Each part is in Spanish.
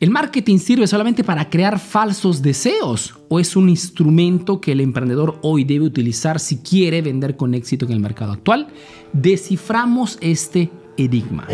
¿El marketing sirve solamente para crear falsos deseos o es un instrumento que el emprendedor hoy debe utilizar si quiere vender con éxito en el mercado actual? Desciframos este enigma.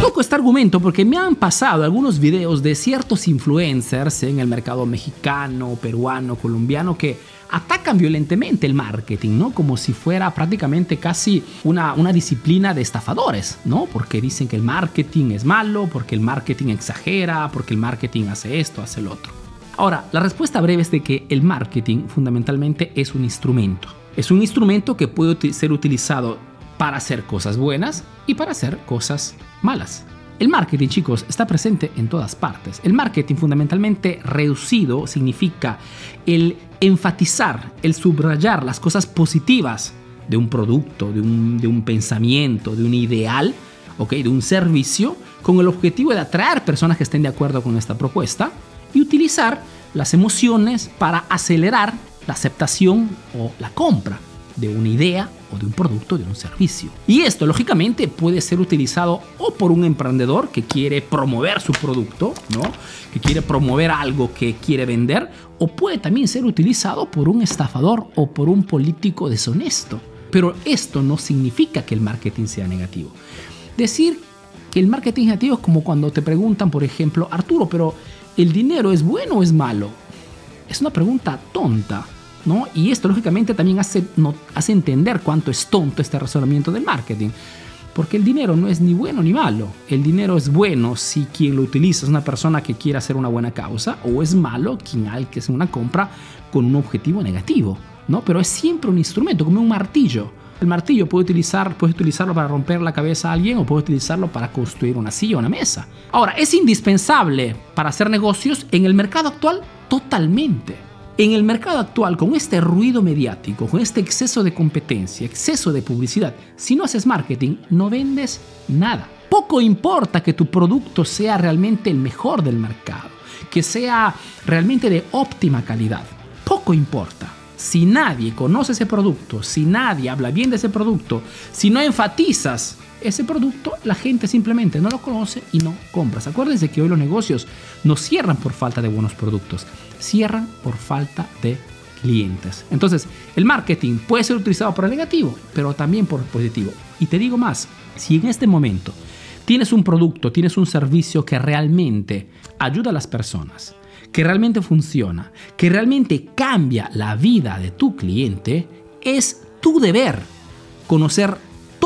Toco este argumento porque me han pasado algunos videos de ciertos influencers en el mercado mexicano, peruano, colombiano que atacan violentemente el marketing, ¿no? Como si fuera prácticamente casi una, una disciplina de estafadores, ¿no? Porque dicen que el marketing es malo, porque el marketing exagera, porque el marketing hace esto, hace lo otro. Ahora, la respuesta breve es de que el marketing fundamentalmente es un instrumento. Es un instrumento que puede ser utilizado para hacer cosas buenas y para hacer cosas malas. El marketing, chicos, está presente en todas partes. El marketing fundamentalmente reducido significa el enfatizar, el subrayar las cosas positivas de un producto, de un, pensamiento, de un ideal, ¿okay? de un servicio, con el objetivo de atraer personas que estén de acuerdo con esta propuesta y utilizar las emociones para acelerar la aceptación o la compra de una idea o de un producto, de un servicio. Y esto, lógicamente, puede ser utilizado o por un emprendedor que quiere promover su producto, ¿no? Que quiere promover algo que quiere vender, o puede también ser utilizado por un estafador o por un político deshonesto. Pero esto no significa que el marketing sea negativo. Decir que el marketing negativo es como cuando te preguntan, por ejemplo, Arturo, pero ¿el dinero es bueno o es malo? Es una pregunta tonta y esto lógicamente también hace, no, hace entender cuánto es tonto este razonamiento del marketing. Porque el dinero no es ni bueno ni malo. El dinero es bueno si quien lo utiliza es una persona que quiere hacer una buena causa o es malo quien hay que hacer una compra con un objetivo negativo. ¿no? Pero es siempre un instrumento, como un martillo. El martillo puede utilizar, puedes utilizarlo para romper la cabeza a alguien o puedes utilizarlo para construir una silla o una mesa. Ahora, ¿es indispensable para hacer negocios en el mercado actual? Totalmente. En el mercado actual, con este ruido mediático, con este exceso de competencia, exceso de publicidad, si no haces marketing, no vendes nada. Poco importa que tu producto sea realmente el mejor del mercado, que sea realmente de óptima calidad. Poco importa. Si nadie conoce ese producto, si nadie habla bien de ese producto, si no enfatizas ese producto, la gente simplemente no lo conoce y no compras. Acuérdense que hoy los negocios no cierran por falta de buenos productos, cierran por falta de clientes. Entonces, el marketing puede ser utilizado por el negativo, pero también por el positivo. Y te digo más, si en este momento tienes un producto, tienes un servicio que realmente ayuda a las personas, que realmente funciona, que realmente cambia la vida de tu cliente, es tu deber conocer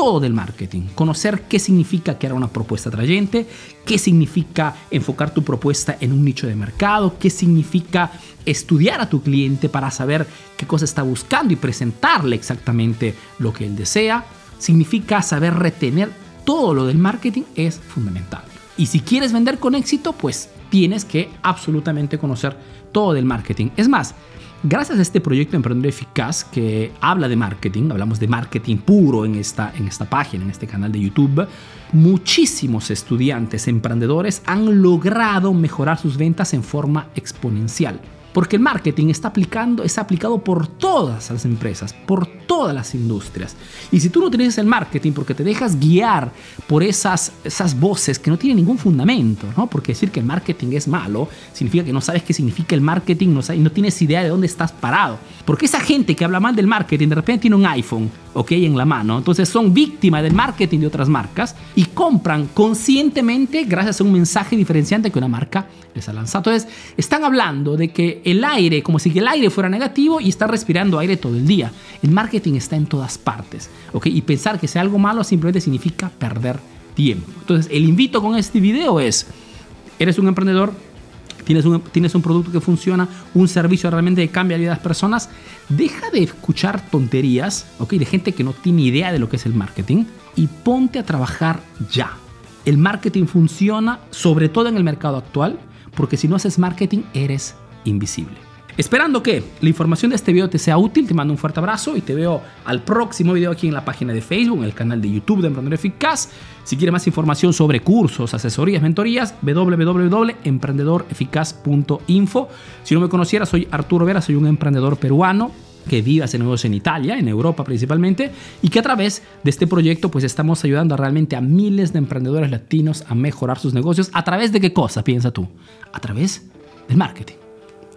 todo del marketing, conocer qué significa crear una propuesta atrayente, qué significa enfocar tu propuesta en un nicho de mercado, qué significa estudiar a tu cliente para saber qué cosa está buscando y presentarle exactamente lo que él desea, significa saber retener todo lo del marketing es fundamental. Y si quieres vender con éxito, pues tienes que absolutamente conocer todo del marketing. Es más, Gracias a este proyecto Emprendedor Eficaz que habla de marketing, hablamos de marketing puro en esta, en esta página, en este canal de YouTube, muchísimos estudiantes emprendedores han logrado mejorar sus ventas en forma exponencial. Porque el marketing está, aplicando, está aplicado por todas las empresas, por todas las industrias. Y si tú no utilizas el marketing porque te dejas guiar por esas, esas voces que no tienen ningún fundamento, ¿no? porque decir que el marketing es malo significa que no sabes qué significa el marketing no sabes, no tienes idea de dónde estás parado. Porque esa gente que habla mal del marketing de repente tiene un iPhone ¿ok? en la mano. Entonces son víctimas del marketing de otras marcas y compran conscientemente gracias a un mensaje diferenciante que una marca les ha lanzado. Entonces están hablando de que el aire, como si el aire fuera negativo y están respirando aire todo el día. El marketing está en todas partes. ¿ok? Y pensar que sea algo malo simplemente significa perder tiempo. Entonces el invito con este video es, eres un emprendedor, tienes un, tienes un producto que funciona, un servicio realmente que cambia la vida de las personas, deja de escuchar tonterías, ¿ok? De gente que no tiene idea de lo que es el marketing y ponte a trabajar ya. El marketing funciona sobre todo en el mercado actual porque si no haces marketing eres invisible. Esperando que la información de este video te sea útil, te mando un fuerte abrazo y te veo al próximo video aquí en la página de Facebook, en el canal de YouTube de Emprendedor Eficaz. Si quieres más información sobre cursos, asesorías, mentorías, www.emprendedoreficaz.info. Si no me conocieras, soy Arturo Vera, soy un emprendedor peruano que vive hace negocios en Italia, en Europa principalmente, y que a través de este proyecto pues estamos ayudando realmente a miles de emprendedores latinos a mejorar sus negocios. ¿A través de qué cosa, piensa tú? A través del marketing.